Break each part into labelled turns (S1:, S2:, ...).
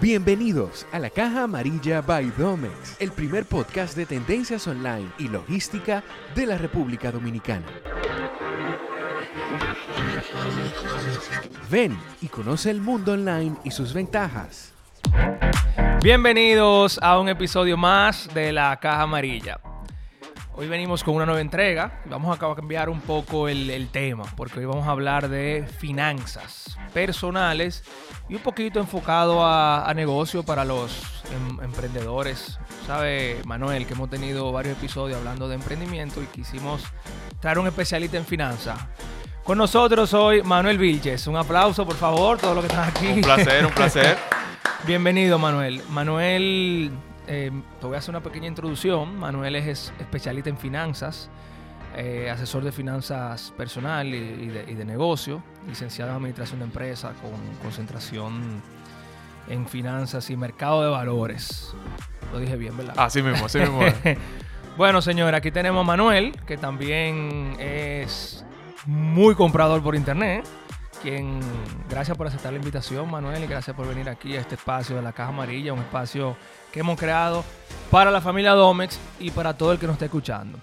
S1: Bienvenidos a la Caja Amarilla by Domex, el primer podcast de tendencias online y logística de la República Dominicana. Ven y conoce el mundo online y sus ventajas.
S2: Bienvenidos a un episodio más de la Caja Amarilla. Hoy venimos con una nueva entrega. Vamos a cambiar un poco el, el tema, porque hoy vamos a hablar de finanzas personales y un poquito enfocado a, a negocio para los em- emprendedores. Sabe, Manuel, que hemos tenido varios episodios hablando de emprendimiento y quisimos traer un especialista en finanzas. Con nosotros hoy Manuel Vilches. Un aplauso, por favor, todos los que están aquí.
S3: Un placer, un placer.
S2: Bienvenido, Manuel. Manuel, eh, te voy a hacer una pequeña introducción. Manuel es es especialista en finanzas, eh, asesor de finanzas personal y, y de, y de negocio, licenciado en administración de empresa con concentración en finanzas y mercado de valores. Lo dije bien, ¿verdad?
S3: Así mismo, así mismo.
S2: Bueno, señora, aquí tenemos a Manuel, que también es muy comprador por internet. Quien, gracias por aceptar la invitación, Manuel, y gracias por venir aquí a este espacio de la Caja Amarilla, un espacio que hemos creado para la familia Domex y para todo el que nos esté escuchando.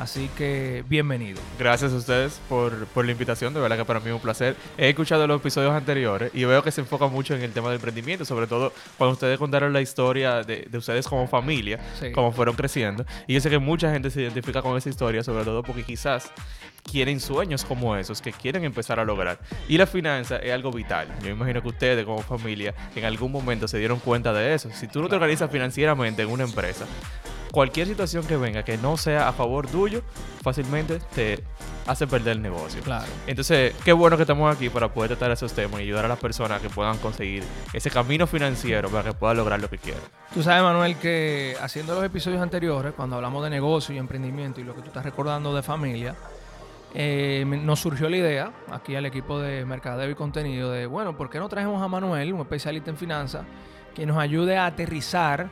S2: Así que, bienvenido.
S3: Gracias a ustedes por, por la invitación, de verdad que para mí es un placer. He escuchado los episodios anteriores y veo que se enfoca mucho en el tema del emprendimiento, sobre todo cuando ustedes contaron la historia de, de ustedes como familia,
S2: Sí.
S3: cómo fueron creciendo. Y yo sé que mucha gente se identifica con esa historia, sobre todo porque quizás quieren sueños como esos, que quieren empezar a lograr. Y la finanza es algo vital. Yo imagino que ustedes como familia en algún momento se dieron cuenta de eso. Si tú no te organizas financieramente en una empresa, cualquier situación que venga que no sea a favor tuyo, fácilmente te hace perder el negocio.
S2: Claro.
S3: Entonces, qué bueno que estamos aquí para poder tratar esos temas y ayudar a las personas a que puedan conseguir ese camino financiero para que puedan lograr lo que quieran.
S2: Tú sabes, Manuel, que haciendo los episodios anteriores, cuando hablamos de negocio y emprendimiento y lo que tú estás recordando de familia, eh, nos surgió la idea, aquí al equipo de mercadeo y contenido, de, bueno, ¿por qué no traemos a Manuel, un especialista en finanzas, que nos ayude a aterrizar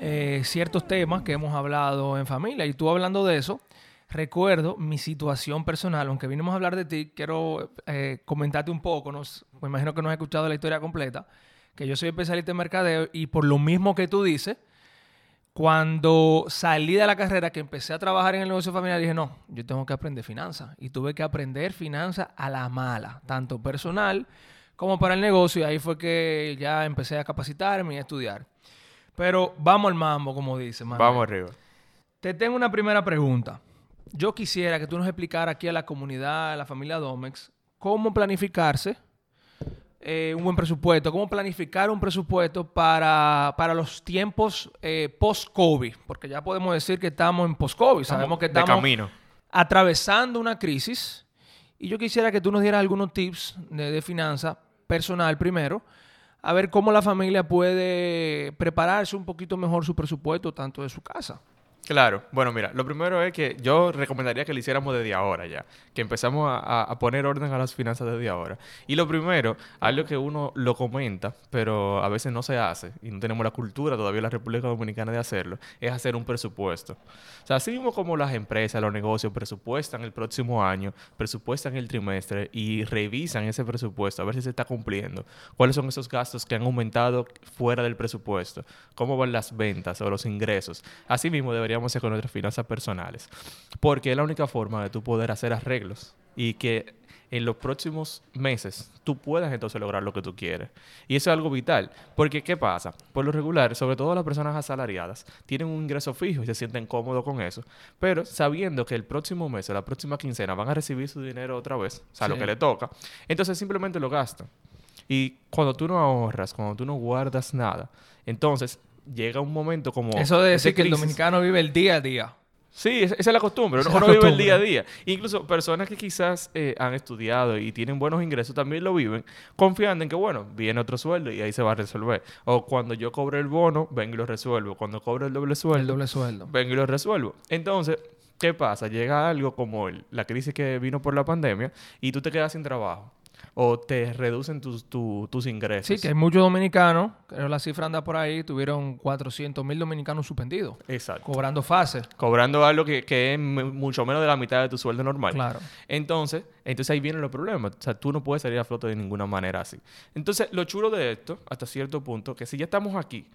S2: eh, ciertos temas que hemos hablado en familia? Y tú hablando de eso, recuerdo mi situación personal, aunque vinimos a hablar de ti, quiero eh, comentarte un poco, nos, me imagino que no has escuchado la historia completa, que yo soy especialista en mercadeo y por lo mismo que tú dices, cuando salí de la carrera, que empecé a trabajar en el negocio familiar, dije, no, yo tengo que aprender finanzas. Y tuve que aprender finanzas a la mala, tanto personal como para el negocio. Ahí fue que ya empecé a capacitarme y a estudiar. Pero vamos al mambo, como dice, Manuel.
S3: Vamos arriba.
S2: Te tengo una primera pregunta. Yo quisiera que tú nos explicaras aquí a la comunidad, a la familia Domex, cómo planificarse eh, un buen presupuesto, cómo planificar un presupuesto para, para los tiempos eh, post-COVID, porque ya podemos decir que estamos en post-COVID, sabemos que
S3: de
S2: estamos
S3: camino.
S2: atravesando una crisis y yo quisiera que tú nos dieras algunos tips de, de finanzas personal primero, a ver cómo la familia puede prepararse un poquito mejor su presupuesto, tanto de su casa.
S3: Claro, bueno, mira, lo primero es que yo recomendaría que lo hiciéramos desde ahora ya, que empezamos a, poner orden a las finanzas desde ahora. Y lo primero, algo que uno lo comenta, pero a veces no se hace, y no tenemos la cultura todavía en la República Dominicana de hacerlo, es hacer un presupuesto. O sea, así mismo como las empresas, los negocios presupuestan el próximo año, presupuestan el trimestre y revisan ese presupuesto a ver si se está cumpliendo, cuáles son esos gastos que han aumentado fuera del presupuesto, cómo van las ventas o los ingresos. Así mismo deberíamos con nuestras finanzas personales, porque es la única forma de tú poder hacer arreglos y que en los próximos meses tú puedas entonces lograr lo que tú quieres. Y eso es algo vital, porque ¿qué pasa? Por lo regular, sobre todo las personas asalariadas, tienen un ingreso fijo y se sienten cómodos con eso, pero sabiendo que el próximo mes o la próxima quincena van a recibir su dinero otra vez, o sea, lo que le toca, entonces simplemente lo gastan. Y cuando tú no ahorras, cuando tú no guardas nada, entonces llega un momento como...
S2: Eso de decir que el dominicano vive el día a día.
S3: Sí, esa es la costumbre. Uno, vive el día a día. Incluso personas que quizás eh, han estudiado y tienen buenos ingresos también lo viven confiando en que, bueno, viene otro sueldo y ahí se va a resolver. O cuando yo cobre el bono, vengo y lo resuelvo. Cuando cobro el doble sueldo,
S2: El doble sueldo.
S3: vengo y lo resuelvo. Entonces, ¿qué pasa? Llega algo como el- la crisis que vino por la pandemia y tú te quedas sin trabajo. O te reducen tus, tu- tus ingresos.
S2: Sí, que hay muchos dominicanos, creo la cifra anda por ahí, tuvieron 400 mil dominicanos suspendidos,
S3: Exacto.
S2: cobrando fases.
S3: Cobrando algo que, que es mucho menos de la mitad de tu sueldo normal.
S2: Claro.
S3: Entonces, entonces ahí vienen los problemas. O sea, tú no puedes salir a flote de ninguna manera así. Entonces, lo chulo de esto, hasta cierto punto, que si ya estamos aquí,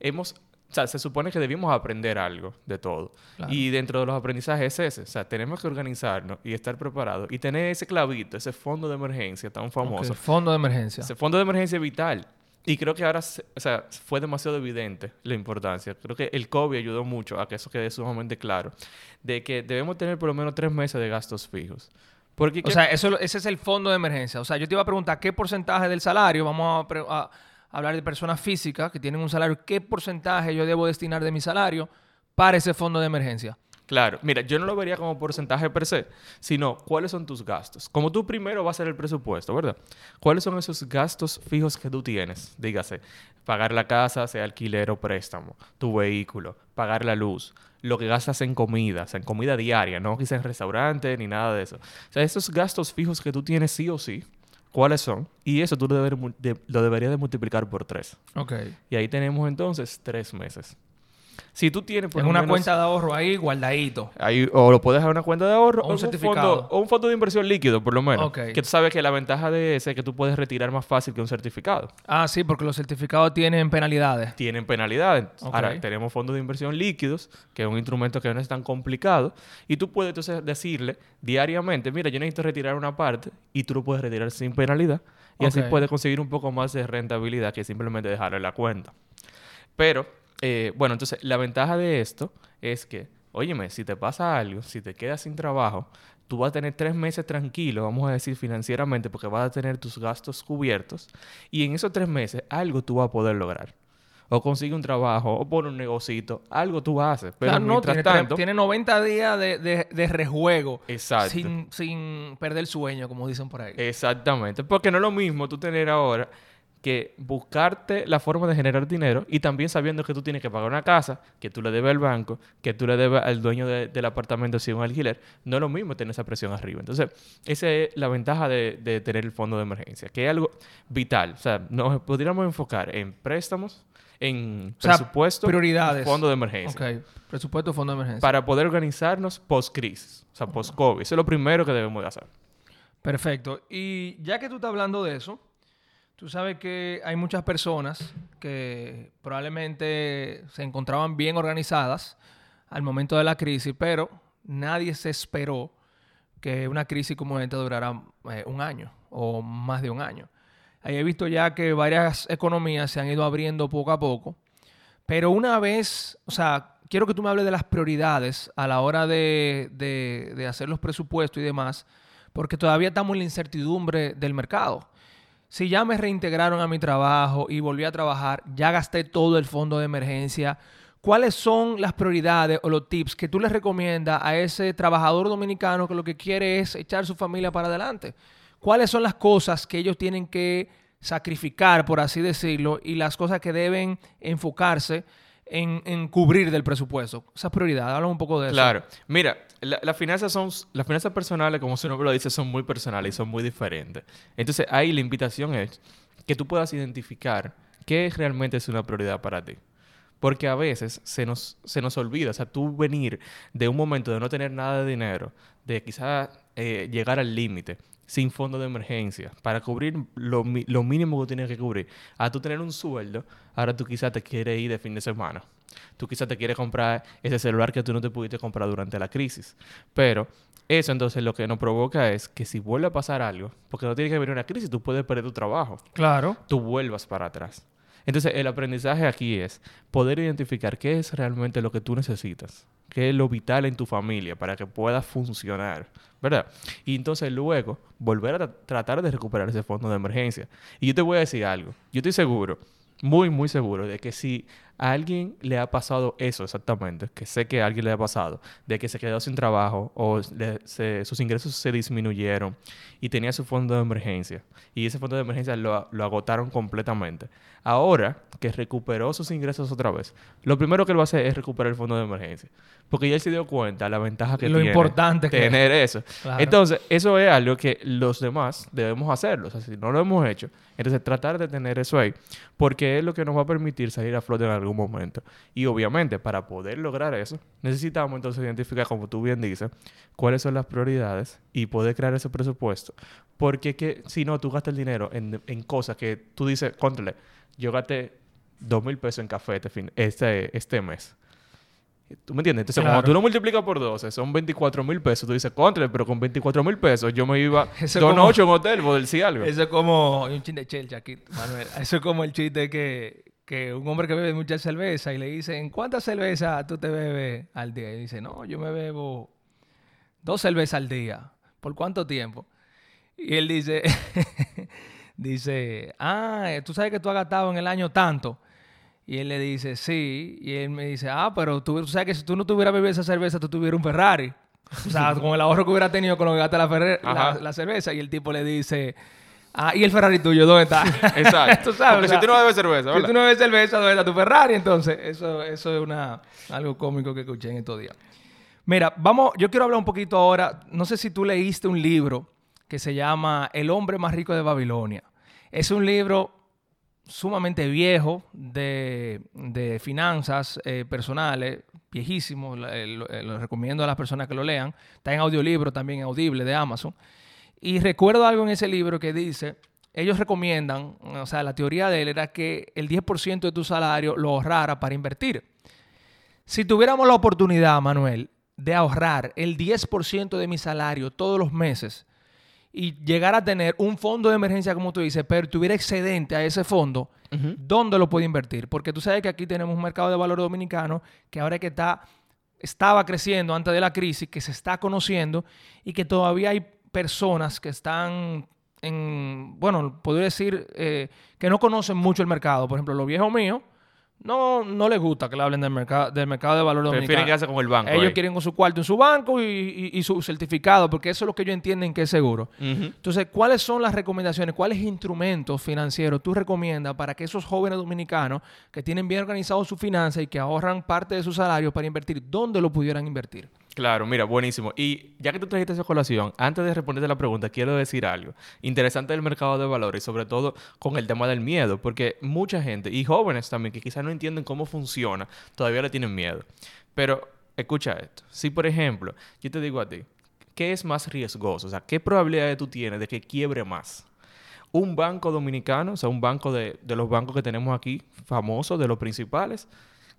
S3: hemos... O sea, se supone que debimos aprender algo de todo.
S2: Claro.
S3: Y dentro de los aprendizajes es ese. O sea, tenemos que organizarnos y estar preparados. Y tener ese clavito, ese fondo de emergencia tan famoso.
S2: Ok, Fondo de emergencia.
S3: Ese fondo de emergencia vital. Y creo que ahora, o sea, fue demasiado evidente la importancia. Creo que el COVID ayudó mucho a que eso quede sumamente claro. De que debemos tener por lo menos tres meses de gastos fijos. Porque
S2: O
S3: ¿qué-
S2: sea, eso, ese es el fondo de emergencia. O sea, yo te iba a preguntar qué porcentaje del salario, vamos a hablar de personas físicas que tienen un salario, qué porcentaje yo debo destinar de mi salario para ese fondo de emergencia.
S3: Claro, mira, yo no lo vería como porcentaje per se, sino cuáles son tus gastos. Como tú primero vas a hacer el presupuesto, ¿verdad? ¿Cuáles son esos gastos fijos que tú tienes? Dígase, pagar la casa, sea alquiler o préstamo, tu vehículo, pagar la luz, lo que gastas en comida, sea, en comida diaria, no quizás en restaurante ni nada de eso. O sea, esos gastos fijos que tú tienes sí o sí, ¿cuáles son? Y eso tú lo, deber- mu- de- lo deberías de multiplicar por tres.
S2: Ok.
S3: Y ahí tenemos entonces tres meses. Si tú tienes por
S2: En una
S3: menos-
S2: cuenta de ahorro ahí, guardadito.
S3: Ahí, o lo puedes dejar en una cuenta de ahorro
S2: O un certificado.
S3: fondo, o un fondo de inversión líquido, por lo menos.
S2: Ok.
S3: Que tú sabes que la ventaja de ese es que tú puedes retirar más fácil que un certificado.
S2: Ah, sí, porque los certificados tienen penalidades.
S3: Tienen penalidades. Ahora, tenemos fondos de inversión líquidos, que es un instrumento que no es tan complicado. Y tú puedes entonces decirle diariamente, mira, yo necesito retirar una parte y tú lo puedes retirar sin penalidad. Y así puedes conseguir un poco más de rentabilidad que simplemente dejarlo en la cuenta. Pero, eh, bueno, entonces la ventaja de esto es que, óyeme, si te pasa algo, si te quedas sin trabajo, tú vas a tener tres meses tranquilo, vamos a decir financieramente, porque vas a tener tus gastos cubiertos. Y en esos tres meses, algo tú vas a poder lograr. O consigue un trabajo, o pone un negocito, algo tú haces. Pero
S2: Claro, no,
S3: mientras
S2: tiene, tre-
S3: tanto,
S2: tiene 90 días de, de- de rejuego.
S3: Exacto.
S2: Sin, sin perder el sueño, como dicen por ahí.
S3: Exactamente. Porque no es lo mismo tú tener ahora que buscarte la forma de generar dinero y también sabiendo que tú tienes que pagar una casa, que tú le debes al banco, que tú le debes al dueño de- del apartamento si es un alquiler. No es lo mismo tener esa presión arriba. Entonces, esa es la ventaja de, de tener el fondo de emergencia, que es algo vital. O sea, nos podríamos enfocar en préstamos, en
S2: O sea,
S3: presupuesto,
S2: prioridades.
S3: fondo de emergencia.
S2: Ok, presupuesto, fondo de emergencia.
S3: Para poder organizarnos post-crisis, o sea, post-COVID. Eso es lo primero que debemos de hacer.
S2: Perfecto. Y ya que tú estás hablando de eso, tú sabes que hay muchas personas que probablemente se encontraban bien organizadas al momento de la crisis, pero nadie se esperó que una crisis como esta durara eh, un año o más de un año. Ahí he visto ya que varias economías se han ido abriendo poco a poco, pero una vez, o sea, quiero que tú me hables de las prioridades a la hora de, de- de hacer los presupuestos y demás, porque todavía estamos en la incertidumbre del mercado. Si ya me reintegraron a mi trabajo y volví a trabajar, ya gasté todo el fondo de emergencia, ¿cuáles son las prioridades o los tips que tú les recomiendas a ese trabajador dominicano que lo que quiere es echar su familia para adelante? ¿Cuáles son las cosas que ellos tienen que sacrificar, por así decirlo, y las cosas que deben enfocarse en, en cubrir del presupuesto? Esas prioridades, habla un poco de eso.
S3: Claro. Mira, la- las finanzas son las finanzas personales, como su nombre lo dice, son muy personales y son muy diferentes. Entonces, ahí la invitación es que tú puedas identificar qué realmente es una prioridad para ti. Porque a veces se nos, se nos olvida, o sea, tú venir de un momento de no tener nada de dinero, de quizás eh, llegar al límite, sin fondo de emergencia, para cubrir lo, lo mínimo que tienes que cubrir, a tú tener un sueldo, ahora tú quizás te quieres ir de fin de semana. Tú quizás te quieres comprar ese celular que tú no te pudiste comprar durante la crisis. Pero eso entonces lo que nos provoca es que si vuelve a pasar algo, porque no tiene que venir una crisis, tú puedes perder tu trabajo
S2: Claro.
S3: tú vuelvas para atrás. Entonces, el aprendizaje aquí es poder identificar qué es realmente lo que tú necesitas, qué es lo vital en tu familia para que pueda funcionar, ¿verdad? Y entonces luego volver a tra- tratar de recuperar ese fondo de emergencia. Y yo te voy a decir algo, yo estoy seguro, muy, muy seguro de que si ¿A alguien le ha pasado eso exactamente? Que sé que a alguien le ha pasado, de que se quedó sin trabajo o le- se- sus ingresos se disminuyeron y tenía su fondo de emergencia y ese fondo de emergencia lo, lo agotaron completamente. Ahora que recuperó sus ingresos otra vez, lo primero que él va a hacer es recuperar el fondo de emergencia. Porque ya él se dio cuenta la ventaja que
S2: Lo
S3: tiene
S2: importante que es.
S3: tener eso.
S2: Claro.
S3: Entonces, eso es algo que los demás debemos hacerlo. O sea, si no lo hemos hecho, entonces tratar de tener eso ahí, porque es lo que nos va a permitir salir a flote en algún momento. Y obviamente, para poder lograr eso, necesitamos entonces identificar, como tú bien dices, cuáles son las prioridades y poder crear ese presupuesto. Porque que, si no, tú gastas el dinero en, en cosas que tú dices, contrale, yo gasté dos mil pesos en café este, fin, este, este mes. ¿Tú me entiendes? Entonces,
S2: Claro.
S3: cuando tú lo multiplicas por 12, son 24 mil pesos. Tú dices, contra, pero con 24 mil pesos yo me iba
S2: Eso
S3: dos noches en hotel, por decir algo.
S2: Eso es como... un chiste de chelcha aquí, Manuel. Eso es como el chiste que, que un hombre que bebe mucha cerveza y le dicen, ¿cuántas cervezas tú te bebes al día? Y dice, no, yo me bebo dos cervezas al día. ¿Por cuánto tiempo? Y él dice, dice, ah, tú sabes que tú has gastado en el año tanto. Y él le dice, sí. Y él me dice, ah, pero tú, sabes que si tú no tuvieras bebido esa cerveza, tú tuvieras un Ferrari. O sea, con el ahorro que hubiera tenido con lo que gasta la, la, la cerveza. Y el tipo le dice, ah, ¿y el Ferrari tuyo dónde está?
S3: Exacto.
S2: Tú sabes,
S3: Porque
S2: o sea,
S3: si tú no bebes cerveza,
S2: si
S3: ¿verdad?
S2: tú no bebes cerveza, ¿dónde está tu Ferrari? Entonces, eso, eso es una, algo cómico que escuché en estos días. Mira, vamos, yo quiero hablar un poquito ahora. No sé si tú leíste un libro que se llama El hombre más rico de Babilonia. Es un libro sumamente viejo de, de finanzas eh, personales, viejísimo. eh, Lo, eh, lo recomiendo a las personas que lo lean. Está en audiolibro también, audible de Amazon. Y recuerdo algo en ese libro que dice, ellos recomiendan, o sea, la teoría de él era que el 10% de tu salario lo ahorrara para invertir. Si tuviéramos la oportunidad, Manuel, de ahorrar el 10% de mi salario todos los meses y llegar a tener un fondo de emergencia, como tú dices, pero tuviera excedente a ese fondo. ¿dónde lo puedo invertir? Porque tú sabes que aquí tenemos un mercado de valor dominicano que ahora que está, estaba creciendo antes de la crisis, que se está conociendo y que todavía hay personas que están en, bueno, podría decir eh, que no conocen mucho el mercado. Por ejemplo, los viejos míos no, no les gusta que le hablen del mercado, del mercado de valor
S3: Prefieren
S2: dominicano.
S3: quedarse con el banco.
S2: Ellos
S3: ahí.
S2: quieren con su cuarto en su banco y, y- y su certificado, porque eso es lo que ellos entienden que es seguro. Entonces, ¿cuáles son las recomendaciones? ¿Cuáles instrumentos financieros tú recomiendas para que esos jóvenes dominicanos que tienen bien organizado su finanza y que ahorran parte de su salario para invertir, dónde lo pudieran invertir?
S3: Claro, mira, buenísimo. Y ya que tú trajiste esa colación, antes de responderte la pregunta, quiero decir algo interesante del mercado de valores sobre todo con el tema del miedo, porque mucha gente, y jóvenes también, que quizás no entienden cómo funciona, todavía le tienen miedo. Pero escucha esto. Si, por ejemplo, yo te digo a ti, ¿qué es más riesgoso? O sea, ¿qué probabilidades tú tienes de que quiebre más? Un banco dominicano, o sea, un banco de, de los bancos que tenemos aquí, famosos, de los principales,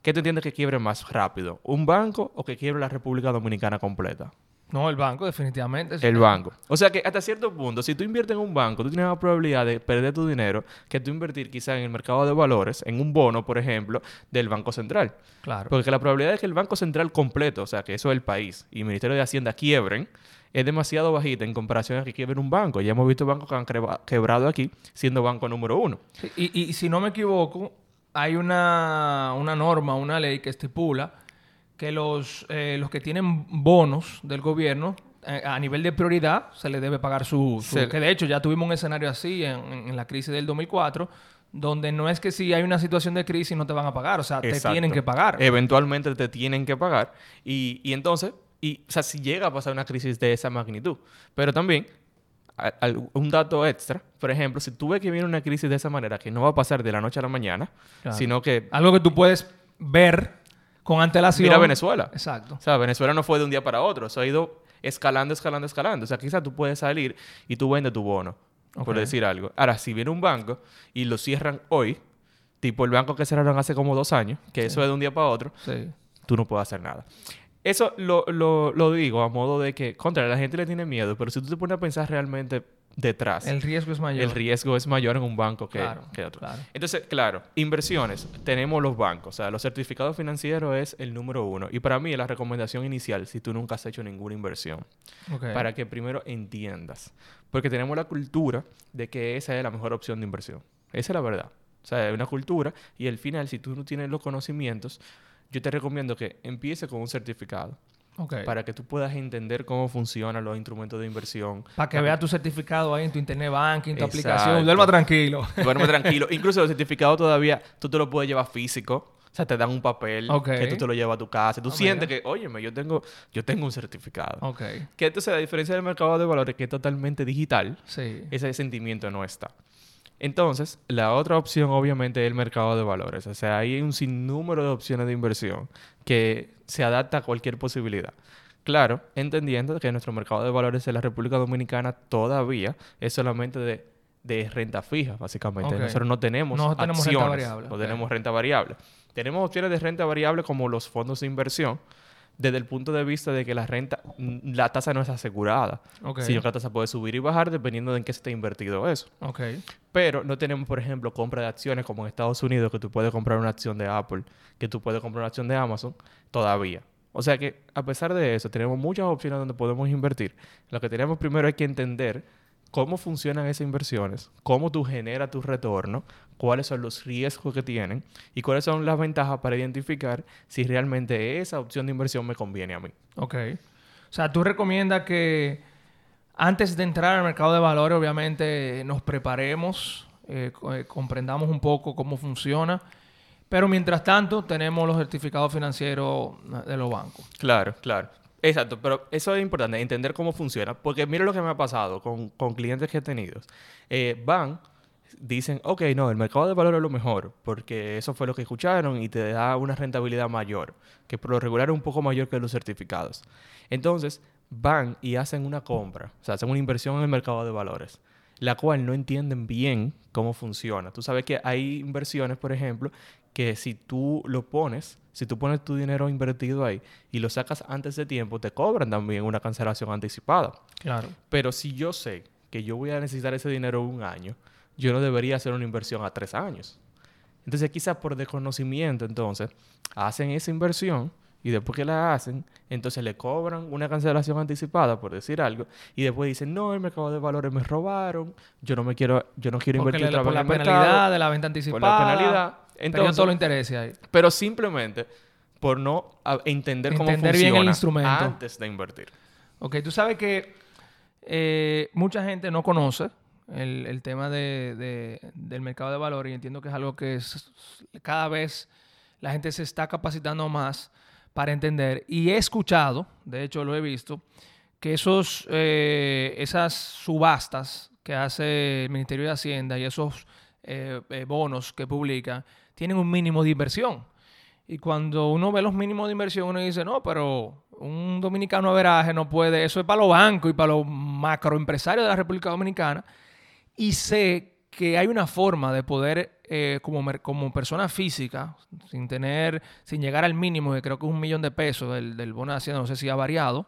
S3: ¿qué te entiendes que quiebre más rápido? ¿Un banco o que quiebre la República Dominicana completa?
S2: No, el banco, definitivamente.
S3: El banco. O sea que hasta cierto punto, si tú inviertes en un banco, tú tienes la probabilidad de perder tu dinero que tú invertir quizá en el mercado de valores, en un bono, por ejemplo, del Banco Central.
S2: Claro.
S3: Porque la probabilidad de que el Banco Central completo, o sea, que eso es el país, y el Ministerio de Hacienda quiebren, es demasiado bajita en comparación a que quiebren un banco. Ya hemos visto bancos que han quebrado aquí siendo banco número uno.
S2: Y si no me equivoco, hay una, una norma, una ley que estipula que los, eh, los que tienen bonos del gobierno eh, a nivel de prioridad se les debe pagar su... su- Que de hecho ya tuvimos un escenario así en, la crisis del 2004, donde no es que si hay una situación de crisis no te van a pagar, o sea, te tienen que pagar.
S3: Eventualmente te tienen que pagar. Y, y entonces, y, o sea, si llega a pasar una crisis de esa magnitud. Pero también, un dato extra, por ejemplo, si tú ves que viene una crisis de esa manera, que no va a pasar de la noche a la mañana,
S2: Claro.
S3: sino que...
S2: Algo que tú puedes ver con antelación.
S3: Mira Venezuela.
S2: Exacto.
S3: O sea, Venezuela no fue de un día para otro. Eso ha ido escalando, escalando, escalando. O sea, quizás tú puedes salir y tú vendes tu bono, por decir algo. Ahora, si viene un banco y lo cierran hoy, tipo el banco que cerraron hace como dos años, que eso es de un día para otro,
S2: Sí.
S3: tú no puedes hacer nada. Eso lo, lo, lo digo a modo de que, contra, la gente le tiene miedo, pero si tú te pones a pensar realmente detrás,
S2: El riesgo es mayor.
S3: el riesgo es mayor en un banco que,
S2: Claro,
S3: que otro.
S2: claro.
S3: Entonces, claro, inversiones, tenemos los bancos, o sea, los certificados financieros es el número uno. Y para mí es la recomendación inicial si tú nunca has hecho ninguna inversión, para que primero entiendas. Porque tenemos la cultura de que esa es la mejor opción de inversión. Esa es la verdad. O sea, es una cultura y al final, si tú no tienes los conocimientos, yo te recomiendo que empiece con un certificado.
S2: Ok.
S3: Para que tú puedas entender cómo funcionan los instrumentos de inversión.
S2: Para que veas tu certificado ahí en tu internet banking, tu
S3: Exacto.
S2: aplicación. Duerma tranquilo.
S3: Duerme tranquilo. Incluso los certificados todavía tú te los puedes llevar físico. O sea, te dan un papel
S2: Ok.
S3: que tú te lo llevas a tu casa. Tú
S2: Ah,
S3: sientes
S2: mira.
S3: que, óyeme, yo tengo, yo tengo un certificado.
S2: ok.
S3: Que entonces, a diferencia del mercado de valores, que es totalmente digital,
S2: Sí.
S3: ese sentimiento no está. Entonces, la otra opción obviamente es el mercado de valores. O sea, hay un sinnúmero de opciones de inversión que se adapta a cualquier posibilidad. Claro, entendiendo que nuestro mercado de valores en la República Dominicana todavía es solamente de, de renta fija, básicamente.
S2: Ok.
S3: Nosotros no tenemos,
S2: No tenemos renta variable,
S3: no tenemos renta variable. Tenemos opciones de renta variable como los fondos de inversión, desde el punto de vista de que la renta, mm, la tasa no es asegurada,
S2: Ok.
S3: sino que la tasa puede subir y bajar dependiendo de en qué se esté invertido eso. Pero no tenemos, por ejemplo, compra de acciones como en Estados Unidos, que tú puedes comprar una acción de Apple, que tú puedes comprar una acción de Amazon, todavía. O sea que, a pesar de eso, tenemos muchas opciones donde podemos invertir. Lo que tenemos primero es que entender cómo funcionan esas inversiones, cómo tú generas tu retorno, cuáles son los riesgos que tienen y cuáles son las ventajas para identificar si realmente esa opción de inversión me conviene a mí.
S2: Ok. O sea, tú recomiendas que antes de entrar al mercado de valores, obviamente, nos preparemos, eh, eh, comprendamos un poco cómo funciona. Pero mientras tanto, tenemos los certificados financieros de los bancos.
S3: Claro, claro. Exacto, pero eso es importante, entender cómo funciona. Porque mira lo que me ha pasado con, con clientes que he tenido. Eh, van, dicen, ok, no, el mercado de valores es lo mejor, porque eso fue lo que escucharon y te da una rentabilidad mayor, que por lo regular es un poco mayor que los certificados. Entonces, van y hacen una compra, o sea, hacen una inversión en el mercado de valores, la cual no entienden bien cómo funciona. Tú sabes que hay inversiones, por ejemplo, que si tú lo pones, si tú pones tu dinero invertido ahí y lo sacas antes de tiempo, te cobran también una cancelación anticipada.
S2: Claro.
S3: Pero si yo sé que yo voy a necesitar ese dinero un año, yo no debería hacer una inversión a tres años. Entonces, quizás por desconocimiento, entonces, hacen esa inversión y después que la hacen, entonces le cobran una cancelación anticipada, por decir algo, y después dicen, no, el mercado de valores me robaron, yo no me quiero, yo no quiero
S2: Porque
S3: invertir
S2: le-
S3: otra
S2: por
S3: vez
S2: la
S3: en
S2: penalidad
S3: mercado,
S2: de la venta
S3: por
S2: anticipada.
S3: la penalidad. Entonces,
S2: todos los intereses ahí.
S3: pero simplemente por no entender cómo
S2: Entender bien el
S3: funciona
S2: instrumento.
S3: antes de invertir.
S2: Ok, tú sabes que eh, mucha gente no conoce el, el tema de- de- del mercado de valores y entiendo que es algo que es- cada vez la gente se está capacitando más para entender. Y he escuchado, de hecho lo he visto, que esos, eh, esas subastas que hace el Ministerio de Hacienda y esos eh, bonos que publica tienen un mínimo de inversión. Y cuando uno ve los mínimos de inversión, uno dice, no, pero un dominicano a veraje no puede, eso es para los bancos y para los macroempresarios de la República Dominicana. Y sé que hay una forma de poder, eh, como, como persona física, sin tener, sin llegar al mínimo, que creo que es un millón de pesos del, del bono de Hacienda, no sé si ha variado,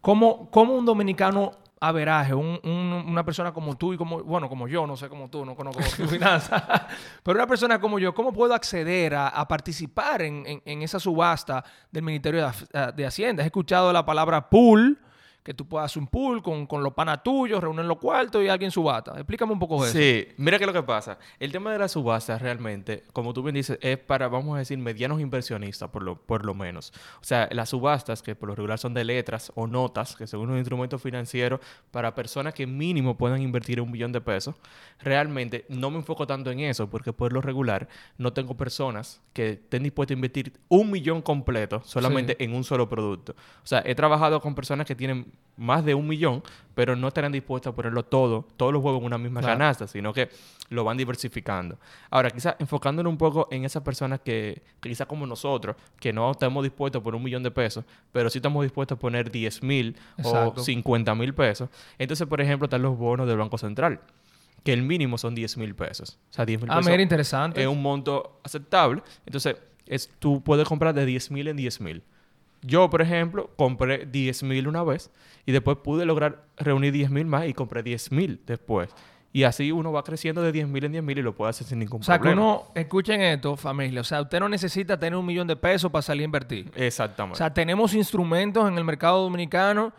S2: ¿cómo, cómo un dominicano a veraje, un- un- una persona como tú y como, bueno, como yo, no sé como tú, no conozco tu finanzas, pero una persona como yo, ¿cómo puedo acceder a, participar en, en- esa subasta del Ministerio de, de Hacienda? He escuchado la palabra pool, que tú puedas hacer un pool con, con los panas tuyos, reúnen los cuartos y alguien subasta. Explícame un poco de eso.
S3: Sí, mira qué es lo que pasa. El tema de las subastas realmente, como tú bien dices, es para, vamos a decir, medianos inversionistas, por lo, por lo menos. O sea, las subastas, que por lo regular son de letras o notas, que son unos instrumentos financieros para personas que mínimo puedan invertir un millón de pesos, realmente no me enfoco tanto en eso, porque por lo regular no tengo personas que estén dispuestas a invertir un millón completo solamente en un solo producto. O sea, he trabajado con personas que tienen más de un millón, pero no estarán dispuestas a ponerlo todo, todos los huevos en una misma
S2: Claro.
S3: canasta, sino que lo van diversificando. Ahora, quizás enfocándonos un poco en esas personas que, que quizás como nosotros, que no estamos dispuestos a poner un millón de pesos, pero sí estamos dispuestos a poner 10 mil o
S2: Exacto.
S3: 50 mil pesos. Entonces, por ejemplo, están los bonos del Banco Central, que el mínimo son 10 mil pesos. O sea, 10 mil
S2: Ah,
S3: pesos
S2: interesante.
S3: es un monto aceptable. Entonces, es, tú puedes comprar de 10 mil en 10 mil. Yo, por ejemplo, compré 10 mil una vez y después pude lograr reunir 10 mil más y compré 10 mil después. Y así uno va creciendo de 10 mil en 10 mil y lo puede hacer sin ningún
S2: O sea, que
S3: problema.
S2: uno, escuchen esto, familia. O sea, usted no necesita tener un millón de pesos para salir a invertir.
S3: Exactamente.
S2: O sea, tenemos instrumentos en el mercado dominicano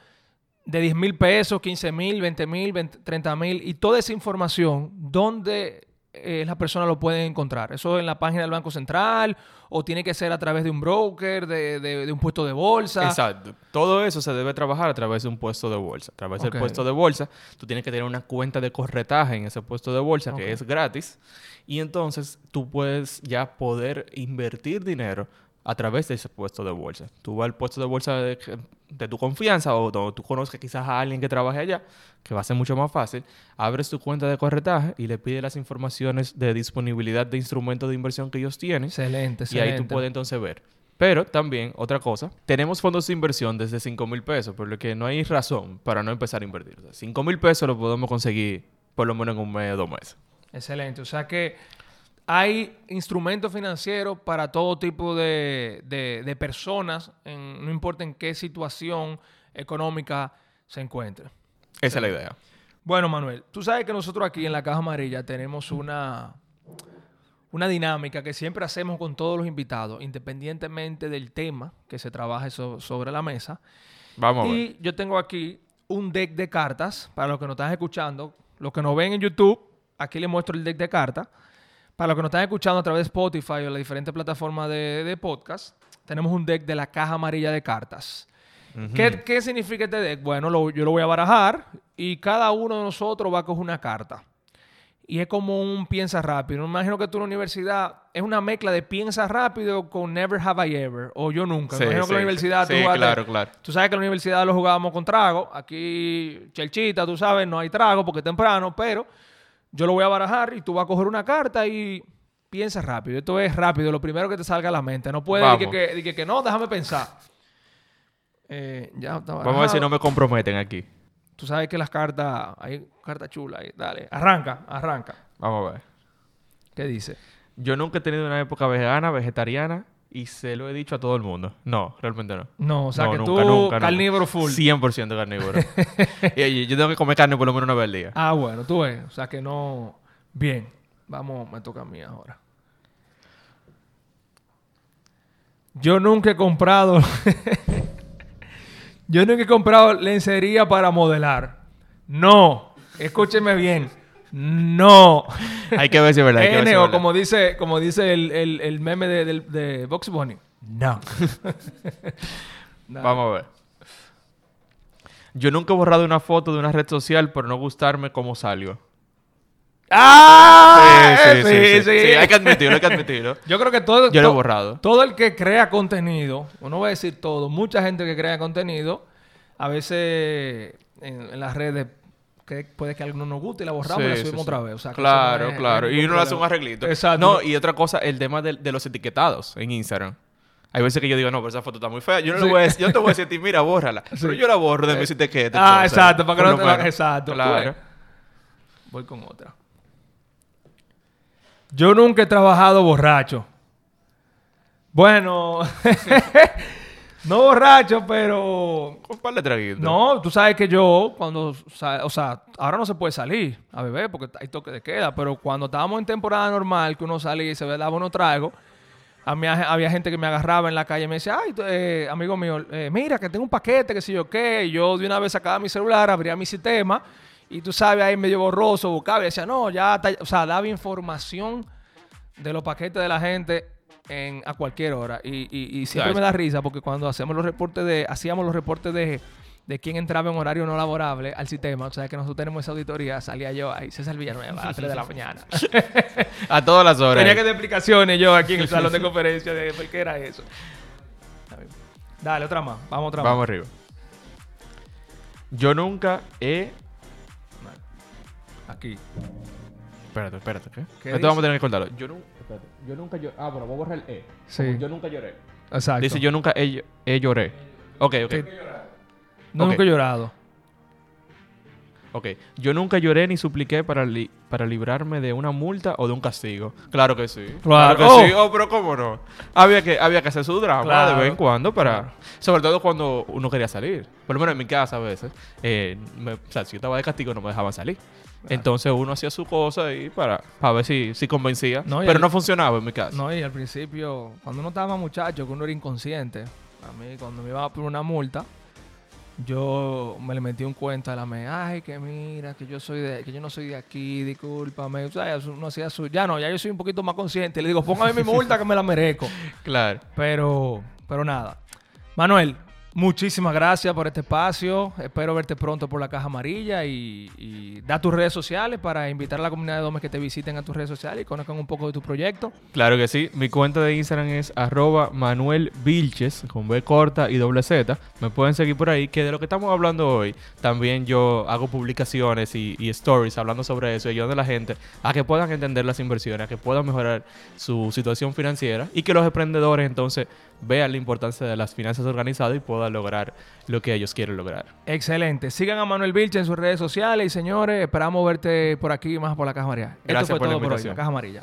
S2: de 10 mil pesos, 15 mil, 20 mil, 30 mil y toda esa información donde eh, la persona lo puede encontrar? ¿Eso en la página del Banco Central o tiene que ser a través de un broker, de, de- de un puesto de bolsa?
S3: Exacto. Todo eso se debe trabajar a través de un puesto de bolsa. A través del puesto de bolsa, tú tienes que tener una cuenta de corretaje en ese puesto de bolsa que es gratis. Y entonces tú puedes ya poder invertir dinero a través de ese puesto de bolsa. Tú vas al puesto de bolsa de, de tu confianza o donde tú conozcas quizás a alguien que trabaje allá, que va a ser mucho más fácil. Abres tu cuenta de corretaje y le pides las informaciones de disponibilidad de instrumentos de inversión que ellos tienen.
S2: Excelente,
S3: Y
S2: excelente.
S3: ahí tú puedes entonces ver. Pero también, otra cosa, tenemos fondos de inversión desde 5 mil pesos, por lo que no hay razón para no empezar a invertir. O sea, 5 mil pesos lo podemos conseguir por lo menos en un mes o dos meses.
S2: Excelente. O sea que hay instrumentos financieros para todo tipo de, de- de personas, en- no importa en qué situación económica se encuentre.
S3: Esa es la idea.
S2: Bueno, Manuel, tú sabes que nosotros aquí en la Caja Amarilla tenemos una, una dinámica que siempre hacemos con todos los invitados, independientemente del tema que se trabaje so- sobre la mesa.
S3: Vamos a ver.
S2: Y yo tengo aquí un deck de cartas para los que nos están escuchando. Los que nos ven en YouTube, aquí les muestro el deck de cartas. Para los que nos están escuchando a través de Spotify o las diferentes plataformas de, de podcast, tenemos un deck de la caja amarilla de cartas. ¿Qué, qué significa este deck? Bueno, lo- yo lo voy a barajar y cada uno de nosotros va a coger una carta. Y es como un piensa rápido. Me imagino que tú en la universidad es una mezcla de piensa rápido con never have I ever o yo nunca.
S3: Sí,
S2: Me imagino que en la
S3: sí,
S2: universidad
S3: sí,
S2: tú jugaste-
S3: claro, claro.
S2: Tú sabes que en la universidad lo jugábamos con trago. Aquí, chelchita, tú sabes, no hay trago porque es temprano, pero yo lo voy a barajar y tú vas a coger una carta y piensa rápido. Esto es rápido, lo primero que te salga a la mente. No puedes decir que, que, que- que no, déjame pensar. Eh, ya está
S3: Vamos a ver si no me comprometen aquí.
S2: Tú sabes que las cartas, hay cartas chulas ahí. Dale, arranca, arranca.
S3: Vamos a ver.
S2: ¿Qué dice?
S3: Yo nunca he tenido una época vegana, vegetariana y se lo he dicho a todo el mundo. No, realmente no.
S2: No, o sea
S3: No,
S2: que
S3: nunca,
S2: tú,
S3: nunca, nunca.
S2: carnívoro full.
S3: 100% carnívoro. y yo tengo que comer carne por lo menos una vez al día.
S2: Ah, bueno, tú ves. O sea que no. Bien. Vamos, me toca a mí ahora. Yo nunca he comprado. Yo nunca he comprado lencería para modelar. No. Escúcheme bien. No.
S3: Hay que ver si es verdad. hay que ver si
S2: N,
S3: es
S2: o
S3: verdad.
S2: como dice, como dice el, el- el meme de, del- de Box Bunny. No.
S3: Vamos a ver. Yo nunca he borrado una foto de una red social por no gustarme cómo salgo.
S2: ¡Ah!
S3: sí, sí, sí, sí. Sí, hay que admitirlo, hay que admitirlo.
S2: Yo creo que todo,
S3: Yo lo he borrado.
S2: todo el que crea contenido, o no voy a decir todo, mucha gente que crea contenido, a veces en, en las redes que puede que a alguno nos guste y la borramos y la subimos
S3: sí.
S2: otra vez. O sea,
S3: claro,
S2: eso no es-
S3: claro.
S2: no
S3: Y uno le hace un arreglito.
S2: Exacto.
S3: No, y otra cosa, el tema de, de los etiquetados en Instagram. Hay veces que yo digo, no, pero esa foto está muy fea. Yo no,
S2: Sí.
S3: le voy a decir, yo no te voy a decir a ti, mira, bórrala. Pero yo la borro de mis etiquetas.
S2: Ah, exacto, para que no te
S3: menos.
S2: Exacto.
S3: Claro.
S2: pues. Voy con otra. Yo nunca he trabajado borracho. Bueno, no borracho, pero
S3: un par de traguitos.
S2: No, tú sabes que yo, cuando, o sea, ahora no se puede salir a beber porque hay toque de queda, pero cuando estábamos en temporada normal, que uno salía y se daba unos tragos, a mí ha- había gente que me agarraba en la calle y me decía, ay, eh, amigo mío, eh, mira que tengo un paquete, que sé yo qué, y yo de una vez sacaba mi celular, abría mi sistema, y tú sabes, ahí medio borroso, buscaba y decía, no, ya, está- o sea, daba información de los paquetes de la gente en, a cualquier hora. Y, y- y siempre me da risa porque cuando hacemos los reportes de, hacíamos los reportes de, de quién entraba en horario no laborable al sistema, o sea que nosotros tenemos esa auditoría, salía yo ahí, César Villanueva a las 3 de la mañana.
S3: A todas las horas.
S2: Tenía que dar explicaciones yo aquí en el salón de conferencia de por qué era eso. Dale, otra más. Vamos otra
S3: Vamos arriba. Yo nunca he...
S2: más. Aquí.
S3: Espérate, espérate, ¿qué?
S2: ¿Qué
S3: Esto
S2: dice?
S3: vamos a tener que cortarlo. Yo nunca... Espérate. Yo nunca... Yo... Ah, bueno, voy a borrar el E.
S2: Sí.
S3: Como Yo nunca lloré.
S2: Exacto.
S3: Dice yo nunca he, he lloré. Ok, ok.
S2: No,
S3: Ok.
S2: Nunca he llorado.
S3: Ok. Yo nunca lloré ni supliqué para, li- para librarme de una multa o de un castigo. Claro que sí.
S2: Claro.
S3: que
S2: Oh.
S3: sí. Oh, pero ¿cómo no? Había que, había que hacer su drama
S2: Claro.
S3: de vez en cuando para... Sobre todo cuando uno quería salir. Por lo menos en mi casa a veces. eh, me- o sea, si yo estaba de castigo no me dejaban salir. Entonces uno hacía su cosa ahí para, para ver si, si convencía.
S2: No,
S3: pero no funcionaba en mi caso.
S2: No, y al principio, cuando uno estaba muchacho, que uno era inconsciente, a mí cuando me iba a poner una multa, yo me le metí un cuento a la me, ay, que mira, que yo soy de, que yo no soy de aquí, discúlpame. O sea, no hacía su, ya no, ya yo soy un poquito más consciente. Le digo, póngame mi multa que me la merezco.
S3: Claro.
S2: Pero, pero nada. Manuel, Muchísimas gracias por este espacio. Espero verte pronto por la caja amarilla y, da tus redes sociales para invitar a la comunidad de Domes que te visiten a tus redes sociales y conozcan un poco de tu proyecto.
S3: Claro que sí. Mi cuenta de Instagram es arroba Manuel con B corta y doble Z. Me pueden seguir por ahí, que de lo que estamos hablando hoy, también yo hago publicaciones y, stories hablando sobre eso y ayudando a la gente a que puedan entender las inversiones, a que puedan mejorar su situación financiera y que los emprendedores entonces vean la importancia de las finanzas organizadas y puedan lograr lo que ellos quieren lograr.
S2: Excelente. Sigan a Manuel Vilche en sus redes sociales y señores, esperamos verte por aquí más por la Caja Amarilla.
S3: Gracias
S2: Esto fue
S3: por
S2: todo por hoy, Caja Amarilla.